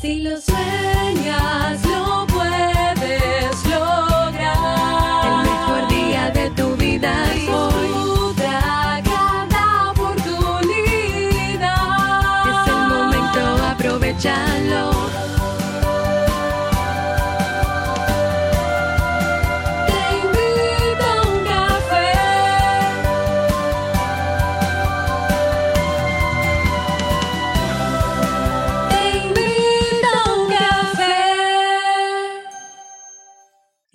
Si lo sueñas,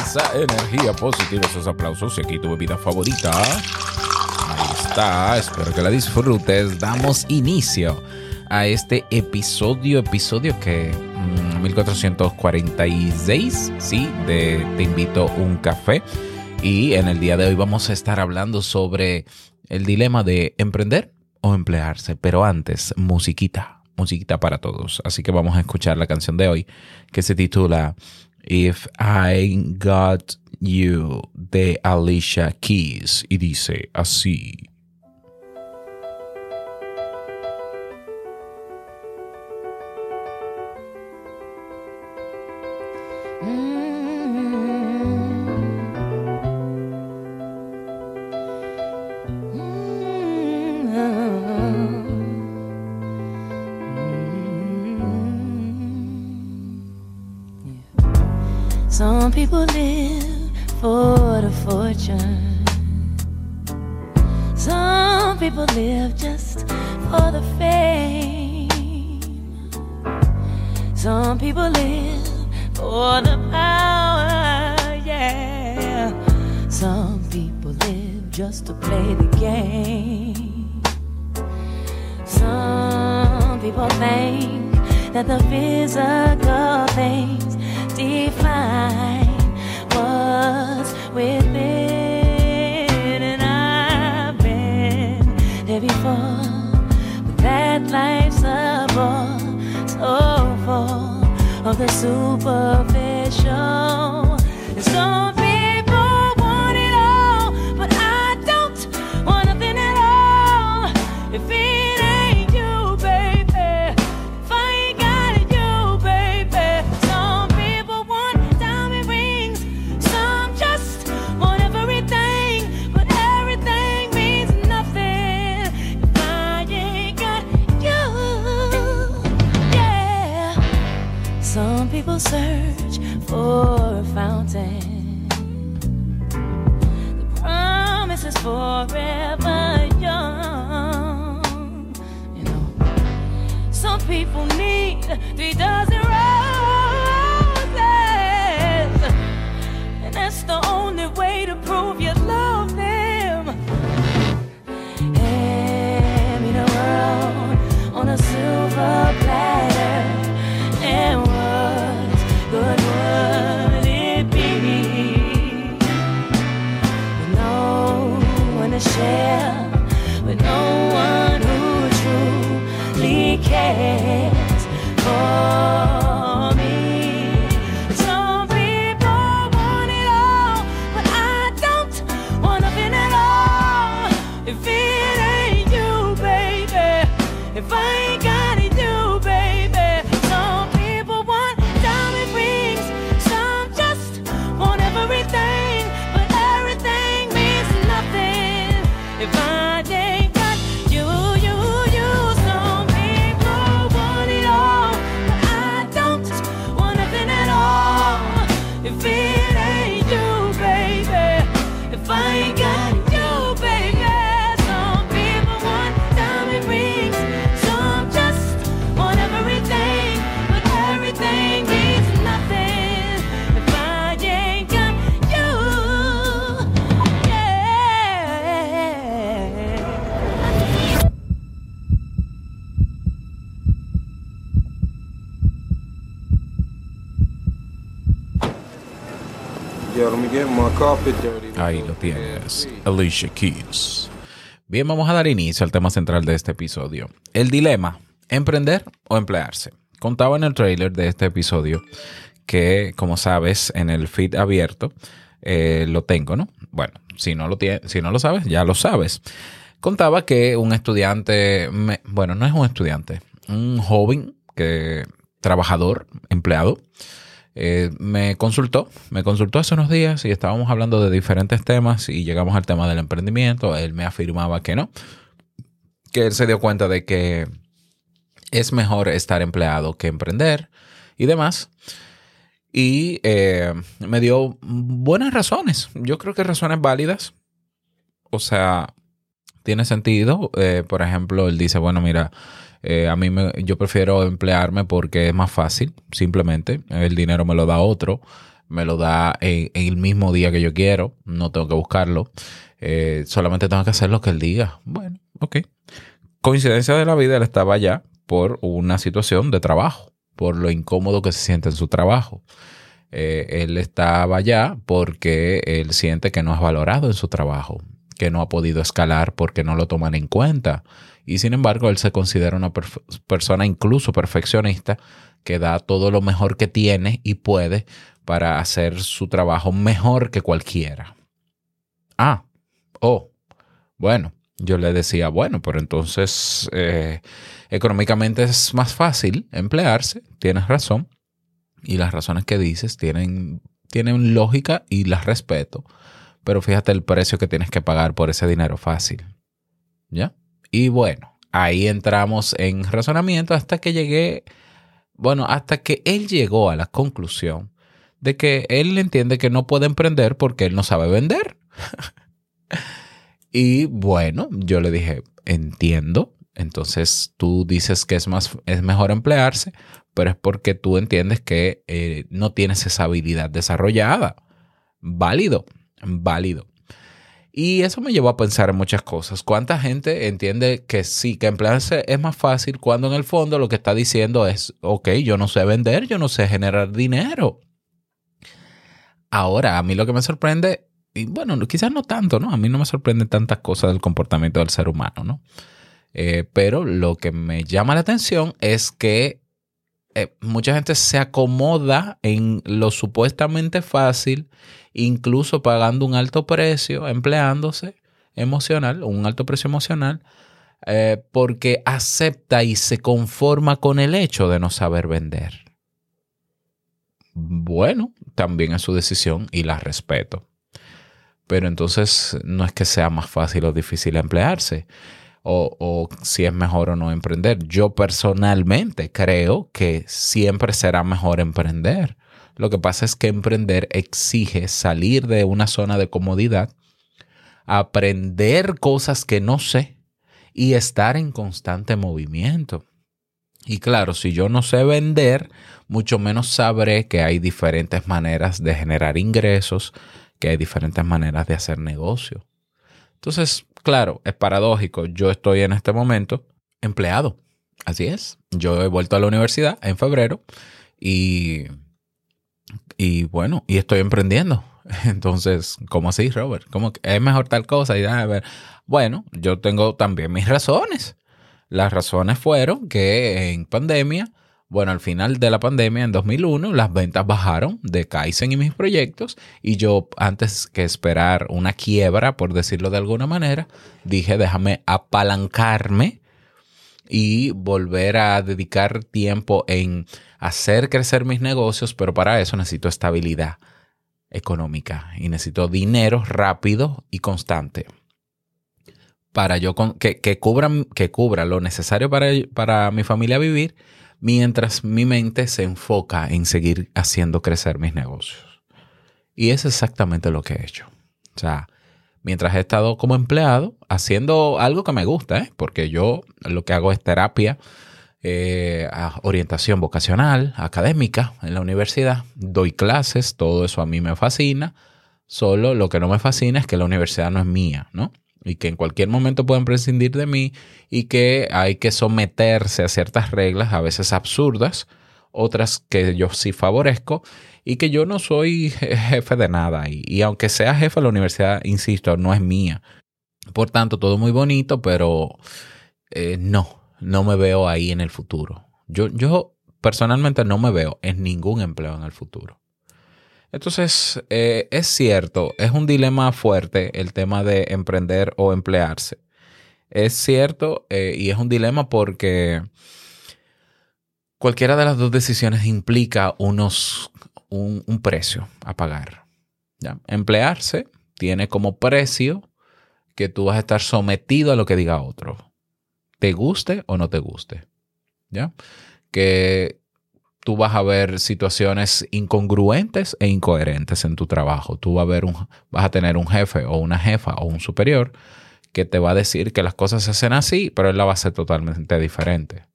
Esa energía positiva, esos aplausos y aquí tu bebida favorita. Ahí está, espero que la disfrutes. Damos inicio a este episodio, episodio que mm, 1446, sí, de Te invito un café. Y en el día de hoy vamos a estar hablando sobre el dilema de emprender o emplearse. Pero antes, musiquita, musiquita para todos. Así que vamos a escuchar la canción de hoy que se titula If I Got You the Alicia Keys y dice así. People think that the physical things define what's within, and I've been there before. But that life's a bore, so full of the superficial. People search for a fountain. The promise is forever young. You know, some people need three dozen roses, and that's the only way to prove you love them. Hand me the world on a silver no Ahí lo tienes, Alicia Keys. Bien, vamos a dar inicio al tema central de este episodio. El dilema, ¿emprender o emplearse? Contaba en el trailer de este episodio que, como sabes, en el feed abierto eh, lo tengo, ¿no? Bueno, si no lo, tie- si no lo sabes, ya lo sabes. Contaba que un estudiante, bueno, no es un estudiante, un joven que trabajador, empleado, eh, me consultó, me consultó hace unos días y estábamos hablando de diferentes temas y llegamos al tema del emprendimiento. Él me afirmaba que no, que él se dio cuenta de que es mejor estar empleado que emprender y demás. Y eh, me dio buenas razones, yo creo que razones válidas. O sea, tiene sentido. Eh, por ejemplo, él dice, bueno, mira, eh, a mí me, yo prefiero emplearme porque es más fácil, simplemente. El dinero me lo da otro, me lo da en, el mismo día que yo quiero, no tengo que buscarlo. Eh, solamente tengo que hacer lo que él diga. Bueno, ok. Coincidencia de la vida, él estaba allá por una situación de trabajo, por lo incómodo que se siente en su trabajo. Eh, él estaba allá porque él siente que no es valorado en su trabajo, que no ha podido escalar porque no lo toman en cuenta. Y sin embargo, él se considera una persona incluso perfeccionista que da todo lo mejor que tiene y puede para hacer su trabajo mejor que cualquiera. Ah, oh, bueno, yo le decía, bueno, pero entonces eh, económicamente es más fácil emplearse, tienes razón, y las razones que dices tienen, tienen lógica y las respeto, pero fíjate el precio que tienes que pagar por ese dinero fácil. ¿Ya? Y bueno, ahí entramos en razonamiento hasta que llegué, bueno, hasta que él llegó a la conclusión de que él entiende que no puede emprender porque él no sabe vender. y bueno, yo le dije, entiendo. Entonces tú dices que es, más, es mejor emplearse, pero es porque tú entiendes que eh, no tienes esa habilidad desarrollada. Válido, válido. Y eso me llevó a pensar en muchas cosas. ¿Cuánta gente entiende que sí, que emplearse es más fácil cuando en el fondo lo que está diciendo es, ok, yo no sé vender, yo no sé generar dinero? Ahora, a mí lo que me sorprende, y bueno, quizás no tanto, ¿no? A mí no me sorprenden tantas cosas del comportamiento del ser humano, ¿no? Eh, pero lo que me llama la atención es que eh, mucha gente se acomoda en lo supuestamente fácil, incluso pagando un alto precio, empleándose emocional, un alto precio emocional, eh, porque acepta y se conforma con el hecho de no saber vender. Bueno, también es su decisión y la respeto. Pero entonces no es que sea más fácil o difícil emplearse o, o si es mejor o no emprender. Yo personalmente creo que siempre será mejor emprender. Lo que pasa es que emprender exige salir de una zona de comodidad, aprender cosas que no sé y estar en constante movimiento. Y claro, si yo no sé vender, mucho menos sabré que hay diferentes maneras de generar ingresos, que hay diferentes maneras de hacer negocio. Entonces, claro, es paradójico. Yo estoy en este momento empleado. Así es. Yo he vuelto a la universidad en febrero y, y bueno, y estoy emprendiendo. Entonces, ¿cómo así, Robert? ¿Cómo es mejor tal cosa? Y a ver, bueno, yo tengo también mis razones. Las razones fueron que en pandemia, bueno, al final de la pandemia, en 2001, las ventas bajaron de Kaizen y mis proyectos y yo, antes que esperar una quiebra, por decirlo de alguna manera, dije, déjame apalancarme y volver a dedicar tiempo en hacer crecer mis negocios, pero para eso necesito estabilidad económica y necesito dinero rápido y constante para yo con- que, que, cubran, que cubra lo necesario para, para mi familia vivir, mientras mi mente se enfoca en seguir haciendo crecer mis negocios. Y es exactamente lo que he hecho. O sea, mientras he estado como empleado, haciendo algo que me gusta, ¿eh? porque yo lo que hago es terapia, eh, orientación vocacional, académica en la universidad, doy clases, todo eso a mí me fascina. Solo lo que no me fascina es que la universidad no es mía, ¿no? Y que en cualquier momento pueden prescindir de mí y que hay que someterse a ciertas reglas, a veces absurdas, otras que yo sí favorezco y que yo no soy jefe de nada. Y, y aunque sea jefe de la universidad, insisto, no es mía. Por tanto, todo muy bonito, pero eh, no, no me veo ahí en el futuro. Yo, yo personalmente no me veo en ningún empleo en el futuro. Entonces, eh, es cierto, es un dilema fuerte el tema de emprender o emplearse. Es cierto eh, y es un dilema porque cualquiera de las dos decisiones implica unos, un, un precio a pagar. ¿ya? Emplearse tiene como precio que tú vas a estar sometido a lo que diga otro. Te guste o no te guste. ¿Ya? Que tú vas a ver situaciones incongruentes e incoherentes en tu trabajo. Tú vas a, ver un, vas a tener un jefe o una jefa o un superior que te va a decir que las cosas se hacen así, pero él la va a hacer totalmente diferente.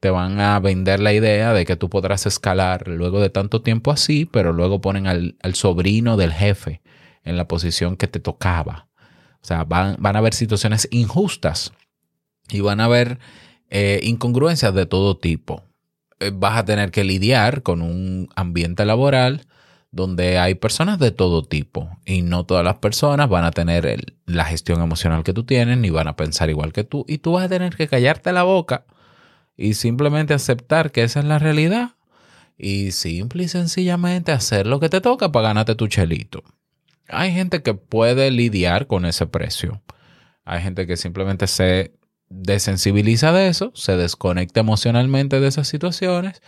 Te van a vender la idea de que tú podrás escalar luego de tanto tiempo así, pero luego ponen al, sobrino del jefe en la posición que te tocaba. O sea, van, van a haber situaciones injustas y van a haber eh, incongruencias de todo tipo. Eh, vas a tener que lidiar con un ambiente laboral donde hay personas de todo tipo y no todas las personas van a tener la gestión emocional que tú tienes ni van a pensar igual que tú y tú vas a tener que callarte la boca y simplemente aceptar que esa es la realidad y simple y sencillamente hacer lo que te toca para ganarte tu chelito. Hay gente que puede lidiar con ese precio. Hay gente que simplemente se desensibiliza de eso, se desconecta emocionalmente de esas situaciones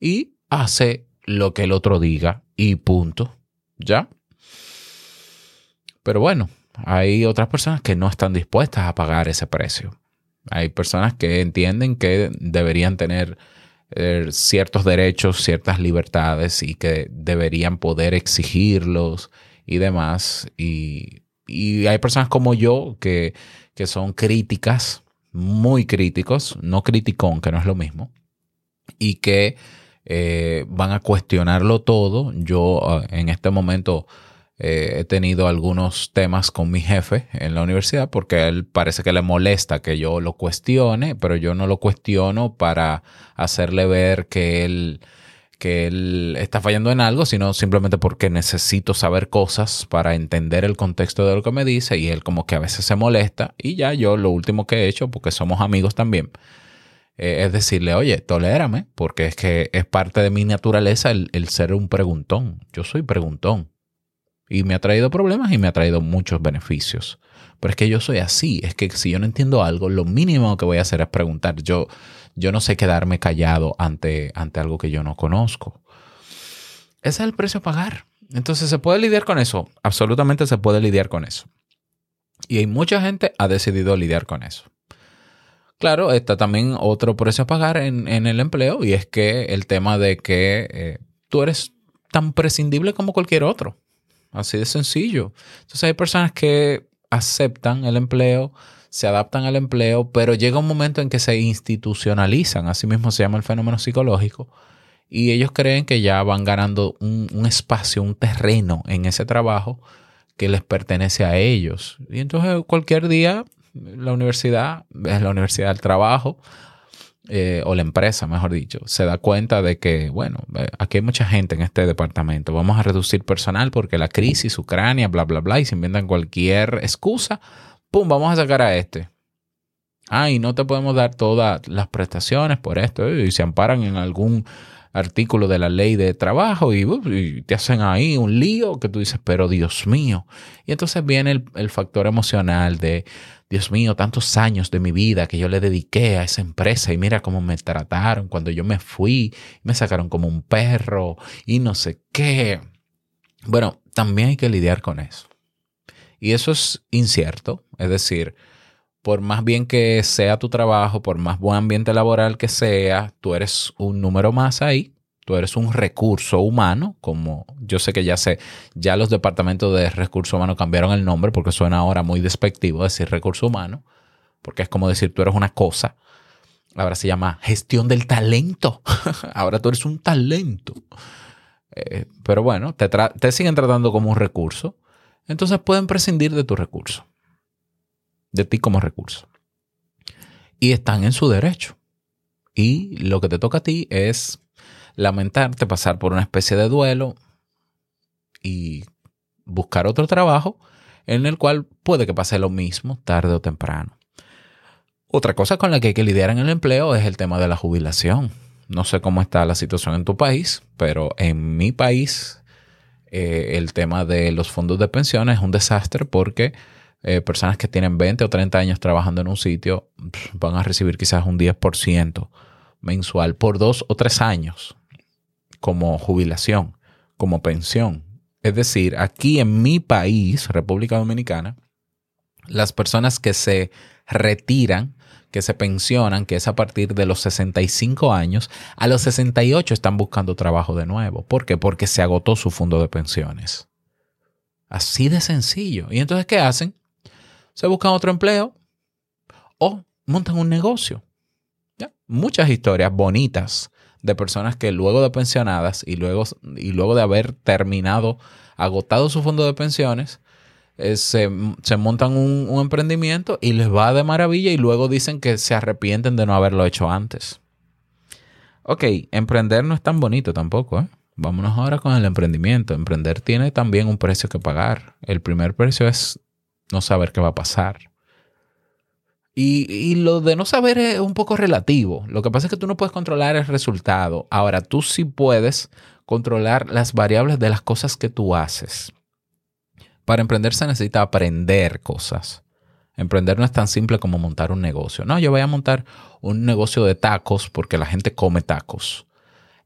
y hace lo que el otro diga y punto. ¿Ya? Pero bueno, hay otras personas que no están dispuestas a pagar ese precio. Hay personas que entienden que deberían tener eh, ciertos derechos, ciertas libertades y que deberían poder exigirlos y demás. Y, y hay personas como yo que, que son críticas, muy críticos, no criticón, que no es lo mismo, y que eh, van a cuestionarlo todo. Yo eh, en este momento eh, he tenido algunos temas con mi jefe en la universidad porque él parece que le molesta que yo lo cuestione, pero yo no lo cuestiono para hacerle ver que él que él está fallando en algo, sino simplemente porque necesito saber cosas para entender el contexto de lo que me dice y él como que a veces se molesta y ya yo lo último que he hecho, porque somos amigos también, eh, es decirle, oye, tolérame, porque es que es parte de mi naturaleza el, el ser un preguntón. Yo soy preguntón. Y me ha traído problemas y me ha traído muchos beneficios. Pero es que yo soy así. Es que si yo no entiendo algo, lo mínimo que voy a hacer es preguntar. Yo, yo no sé quedarme callado ante, ante algo que yo no conozco. Ese es el precio a pagar. Entonces, ¿se puede lidiar con eso? Absolutamente se puede lidiar con eso. Y hay mucha gente ha decidido lidiar con eso. Claro, está también otro precio a pagar en, en el empleo y es que el tema de que eh, tú eres tan prescindible como cualquier otro. Así de sencillo. Entonces hay personas que aceptan el empleo, se adaptan al empleo, pero llega un momento en que se institucionalizan, así mismo se llama el fenómeno psicológico, y ellos creen que ya van ganando un, un espacio, un terreno en ese trabajo que les pertenece a ellos. Y entonces cualquier día la universidad, es la universidad del trabajo, eh, o la empresa, mejor dicho, se da cuenta de que, bueno, eh, aquí hay mucha gente en este departamento, vamos a reducir personal porque la crisis, Ucrania, bla, bla, bla, y se inventan cualquier excusa, ¡pum!, vamos a sacar a este. Ah, y no te podemos dar todas las prestaciones por esto, eh, y se amparan en algún artículo de la ley de trabajo y, uh, y te hacen ahí un lío que tú dices, pero Dios mío. Y entonces viene el factor emocional de, Dios mío, tantos años de mi vida que yo le dediqué a esa empresa y mira cómo me trataron cuando yo me fui, me sacaron como un perro y no sé qué. Bueno, también hay que lidiar con eso. Y eso es incierto, es decir, por más bien que sea tu trabajo, por más buen ambiente laboral que sea, tú eres un número más ahí, tú eres un recurso humano, como yo sé que ya sé, ya los departamentos de recurso humano cambiaron el nombre porque suena ahora muy despectivo decir recurso humano, porque es como decir tú eres una cosa. Ahora se llama gestión del talento. ahora tú eres un talento. Eh, pero bueno, te siguen tratando como un recurso. Entonces pueden prescindir de tu recurso. De ti como recurso. Y están en su derecho. Y lo que te toca a ti es lamentarte, pasar por una especie de duelo y buscar otro trabajo en el cual puede que pase lo mismo tarde o temprano. Otra cosa con la que hay que lidiar en el empleo es el tema de la jubilación. No sé cómo está la situación en tu país, pero en mi país eh, el tema de los fondos de pensiones es un desastre porque eh, personas que tienen 20 o 30 años trabajando en un sitio van a recibir quizás un 10% mensual por dos o tres años como jubilación, como pensión. Es decir, aquí en mi país, República Dominicana, las personas que se retiran, que se pensionan, que es a partir de los 65 años, a los 68 están buscando trabajo de nuevo. ¿Por qué? Porque se agotó su fondo de pensiones. Así de sencillo. ¿Y entonces qué hacen? Se buscan otro empleo o montan un negocio. Muchas historias bonitas de personas que luego de pensionadas y luego, y luego de haber terminado, agotado su fondo de pensiones, eh, se, se montan un, un emprendimiento y les va de maravilla y luego dicen que se arrepienten de no haberlo hecho antes. Ok, emprender no es tan bonito tampoco, ¿eh? Vámonos ahora con el emprendimiento. Emprender tiene también un precio que pagar. El primer precio es no saber qué va a pasar. Y, y lo de no saber es un poco relativo. Lo que pasa es que tú no puedes controlar el resultado. Ahora, tú sí puedes controlar las variables de las cosas que tú haces. Para emprender se necesita aprender cosas. Emprender no es tan simple como montar un negocio. No, yo voy a montar un negocio de tacos porque la gente come tacos.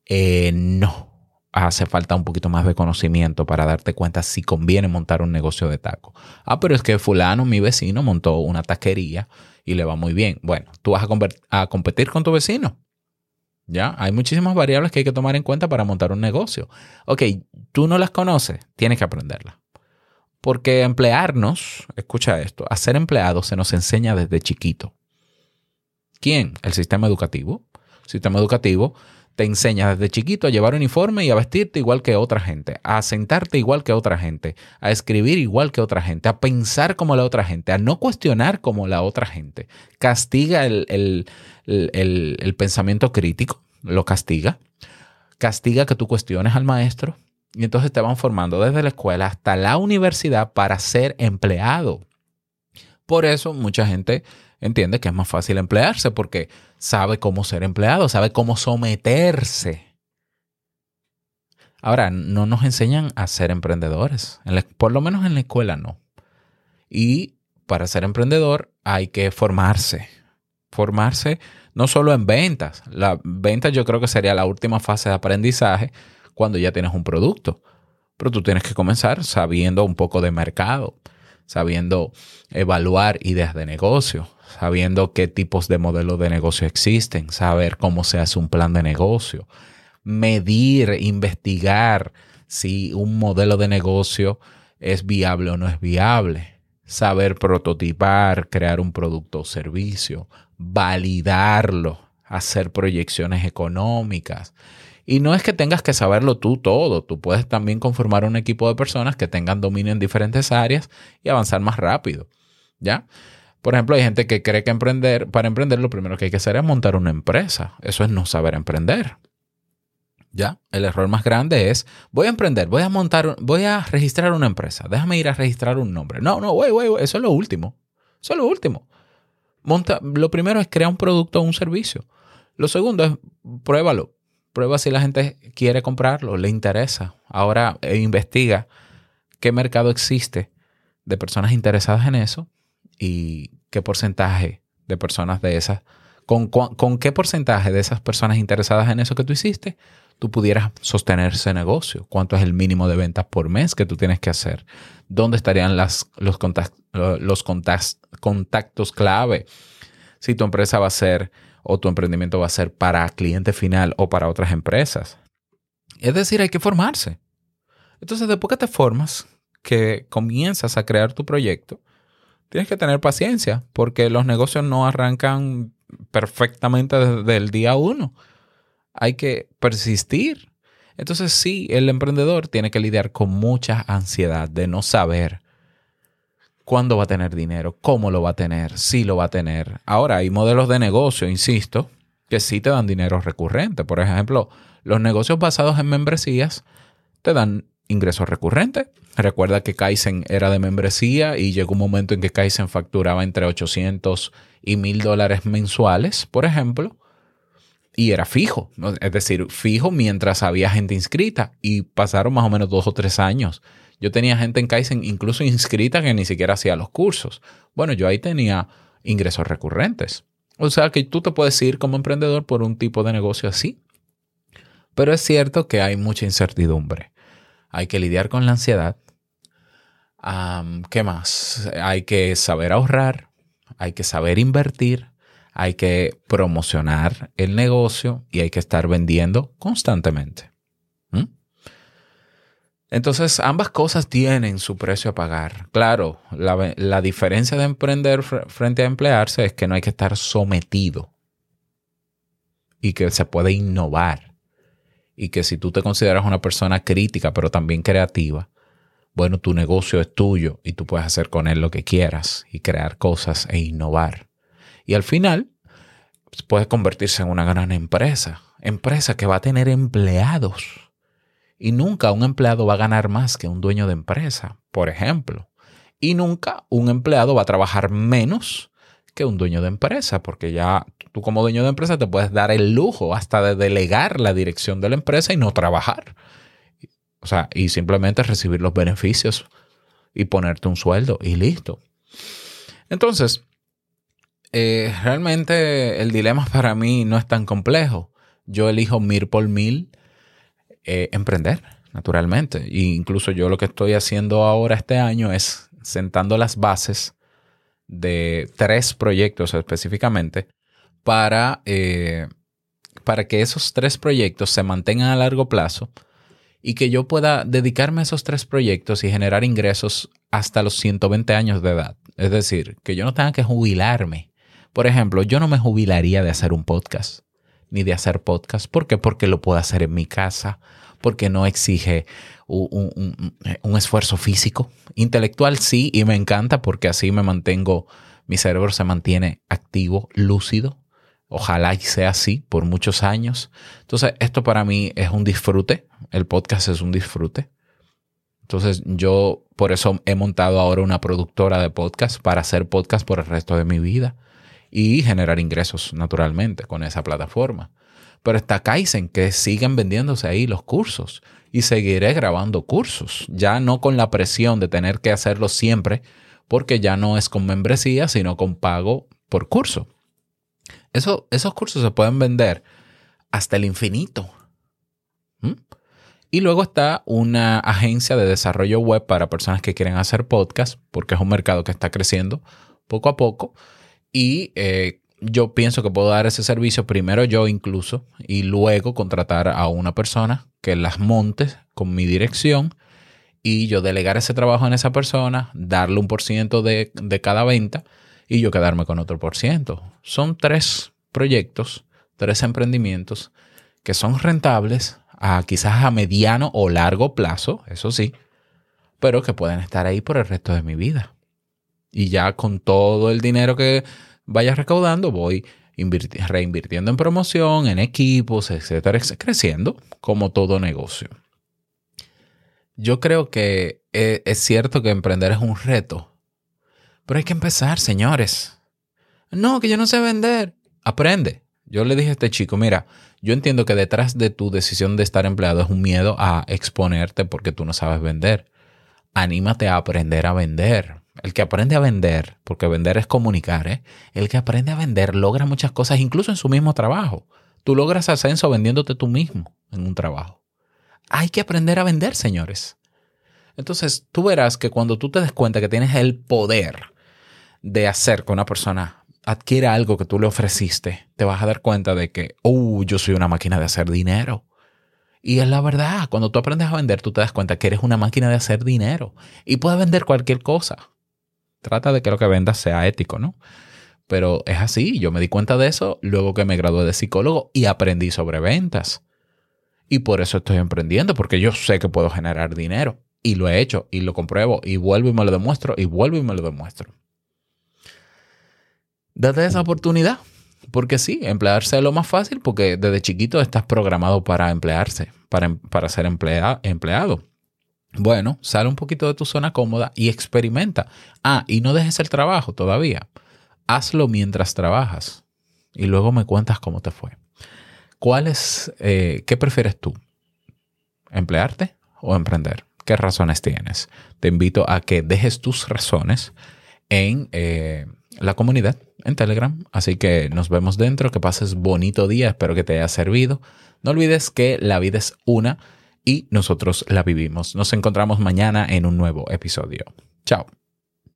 Eh, no. Hace falta un poquito más de conocimiento para darte cuenta si conviene montar un negocio de tacos. Ah, pero es que fulano, mi vecino, montó una taquería y le va muy bien. Bueno, tú vas a, competir con tu vecino. ¿Ya? Hay muchísimas variables que hay que tomar en cuenta para montar un negocio. Ok, tú no las conoces, tienes que aprenderlas. Porque emplearnos, escucha esto, a ser empleados se nos enseña desde chiquito. ¿Quién? El sistema educativo. El sistema educativo te enseña desde chiquito a llevar uniforme y a vestirte igual que otra gente, a sentarte igual que otra gente, a escribir igual que otra gente, a pensar como la otra gente, a no cuestionar como la otra gente. Castiga el- el- el- el pensamiento crítico, lo castiga. Castiga que tú cuestiones al maestro y entonces te van formando desde la escuela hasta la universidad para ser empleado. Por eso mucha gente entiende que es más fácil emplearse porque sabe cómo ser empleado, sabe cómo someterse. Ahora, no nos enseñan a ser emprendedores, por lo menos en la escuela no. Y para ser emprendedor hay que formarse. Formarse no solo en ventas. La venta yo creo que sería la última fase de aprendizaje cuando ya tienes un producto. Pero tú tienes que comenzar sabiendo un poco de mercado, sabiendo evaluar ideas de negocio, sabiendo qué tipos de modelos de negocio existen, saber cómo se hace un plan de negocio, medir, investigar si un modelo de negocio es viable o no es viable, saber prototipar, crear un producto o servicio, validarlo, hacer proyecciones económicas. Y no es que tengas que saberlo tú todo, tú puedes también conformar un equipo de personas que tengan dominio en diferentes áreas y avanzar más rápido. ¿Ya? Por ejemplo, hay gente que cree que emprender, para emprender lo primero que hay que hacer es montar una empresa. Eso es no saber emprender. ¿Ya? El error más grande es, voy a emprender, voy a montar, voy a registrar una empresa, déjame ir a registrar un nombre. No, no, güey, güey, eso es lo último. Eso es lo último. Monta, lo primero es crear un producto o un servicio. Lo segundo es, pruébalo. Prueba si la gente quiere comprarlo, le interesa. Ahora eh, investiga qué mercado existe de personas interesadas en eso y qué porcentaje de personas de esas, con, qué porcentaje de esas personas interesadas en eso que tú hiciste, tú pudieras sostener ese negocio. ¿Cuánto es el mínimo de ventas por mes que tú tienes que hacer? ¿Dónde estarían las, los, los contact- contactos clave? Si tu empresa va a ser o tu emprendimiento va a ser para cliente final o para otras empresas. Es decir, hay que formarse. Entonces, después que te formas, que comienzas a crear tu proyecto, tienes que tener paciencia porque los negocios no arrancan perfectamente desde el día uno. Hay que persistir. Entonces sí, el emprendedor tiene que lidiar con mucha ansiedad de no saber cuándo va a tener dinero, cómo lo va a tener, si lo va a tener. Ahora hay modelos de negocio, insisto, que sí te dan dinero recurrente. Por ejemplo, Los negocios basados en membresías te dan ingresos recurrentes. Recuerda que Kaizen era de membresía y llegó un momento en que Kaizen facturaba entre 800 y 1000 dólares mensuales, por ejemplo, y era fijo, es decir, fijo mientras había gente inscrita y pasaron más o menos dos o tres años. Yo tenía gente en Kaizen incluso inscrita que ni siquiera hacía los cursos. Bueno, yo ahí tenía ingresos recurrentes. O sea que tú te puedes ir como emprendedor por un tipo de negocio así. Pero es cierto que hay mucha incertidumbre. Hay que lidiar con la ansiedad. ¿Qué más? Hay que saber ahorrar, hay que saber invertir, hay que promocionar el negocio y hay que estar vendiendo constantemente. ¿Mm? Entonces, ambas cosas tienen su precio a pagar. Claro, la, la diferencia de emprender fr- frente a emplearse es que no hay que estar sometido y que se puede innovar. Y que si tú te consideras una persona crítica, pero también creativa, bueno, tu negocio es tuyo y tú puedes hacer con él lo que quieras y crear cosas e innovar. Y al final, pues, puede convertirse en una gran empresa. Empresa que va a tener empleados. Y nunca un empleado va a ganar más que un dueño de empresa, por ejemplo. Y nunca un empleado va a trabajar menos que un dueño de empresa, porque ya tú como dueño de empresa te puedes dar el lujo hasta de delegar la dirección de la empresa y no trabajar. O sea, y simplemente recibir los beneficios y ponerte un sueldo y listo. Entonces, eh, realmente el dilema para mí no es tan complejo. Yo elijo mil por mil eh, emprender, naturalmente. E incluso yo lo que estoy haciendo ahora este año es sentando las bases de tres proyectos específicamente para, eh, para que esos tres proyectos se mantengan a largo plazo y que yo pueda dedicarme a esos tres proyectos y generar ingresos hasta los 120 años de edad. Es decir, que yo no tenga que jubilarme. Por ejemplo, yo no me jubilaría de hacer un podcast, ni de hacer podcast. ¿Por qué? Porque lo puedo hacer en mi casa, porque no exige un, esfuerzo físico. Intelectual sí, y me encanta porque así me mantengo, mi cerebro se mantiene activo, lúcido. Ojalá y sea así por muchos años. Entonces, esto para mí es un disfrute. El podcast es un disfrute. Entonces, yo por eso he montado ahora una productora de podcast para hacer podcast por el resto de mi vida y generar ingresos naturalmente con esa plataforma. Pero está Kaizen, que siguen vendiéndose ahí los cursos y seguiré grabando cursos, ya no con la presión de tener que hacerlo siempre, porque ya no es con membresía, sino con pago por curso. Eso, esos cursos se pueden vender hasta el infinito. ¿Mm? Y luego está una agencia de desarrollo web para personas que quieren hacer podcast, porque es un mercado que está creciendo poco a poco. Y eh, yo pienso que puedo dar ese servicio primero yo incluso y luego contratar a una persona que las monte con mi dirección y yo delegar ese trabajo en esa persona, darle un por ciento de, de cada venta y yo quedarme con otro por ciento. Son tres proyectos, tres emprendimientos que son rentables a quizás a mediano o largo plazo, eso sí, pero que pueden estar ahí por el resto de mi vida. Y ya con todo el dinero que vaya recaudando, voy invirti- reinvirtiendo en promoción, en equipos, etcétera, etcétera, creciendo como todo negocio. Yo creo que eh, es cierto que emprender es un reto, pero hay que empezar, señores. No, que yo no sé vender. Aprende. Yo le dije a este chico, mira, yo entiendo que detrás de tu decisión de estar empleado es un miedo a exponerte porque tú no sabes vender. Anímate a aprender a vender. El que aprende a vender, porque vender es comunicar, ¿eh? El que aprende a vender logra muchas cosas, incluso en su mismo trabajo. Tú logras ascenso vendiéndote tú mismo en un trabajo. Hay que aprender a vender, señores. Entonces, tú verás que cuando tú te des cuenta que tienes el poder de hacer que una persona adquiera algo que tú le ofreciste, te vas a dar cuenta de que, oh, yo soy una máquina de hacer dinero. Y es la verdad, cuando tú aprendes a vender, tú te das cuenta que eres una máquina de hacer dinero y puedes vender cualquier cosa. Trata de que lo que vendas sea ético, ¿no? Pero es así, yo me di cuenta de eso luego que me gradué de psicólogo y aprendí sobre ventas. Y por eso estoy emprendiendo, porque yo sé que puedo generar dinero. Y lo he hecho, y lo compruebo, y vuelvo y me lo demuestro, y vuelvo y me lo demuestro. Date esa oportunidad. Porque sí, emplearse es lo más fácil porque desde chiquito estás programado para emplearse, para, em- para ser emplea- empleado. Bueno, sale un poquito de tu zona cómoda y experimenta. Ah, y no dejes el trabajo todavía. Hazlo mientras trabajas y luego me cuentas cómo te fue. ¿Cuál es, eh, qué prefieres tú? ¿Emplearte o emprender? ¿Qué razones tienes? Te invito a que dejes tus razones en eh, la comunidad, en Telegram. Así que nos vemos dentro, que pases bonito día, espero que te haya servido. No olvides que la vida es una y nosotros la vivimos. Nos encontramos mañana en un nuevo episodio. Chao.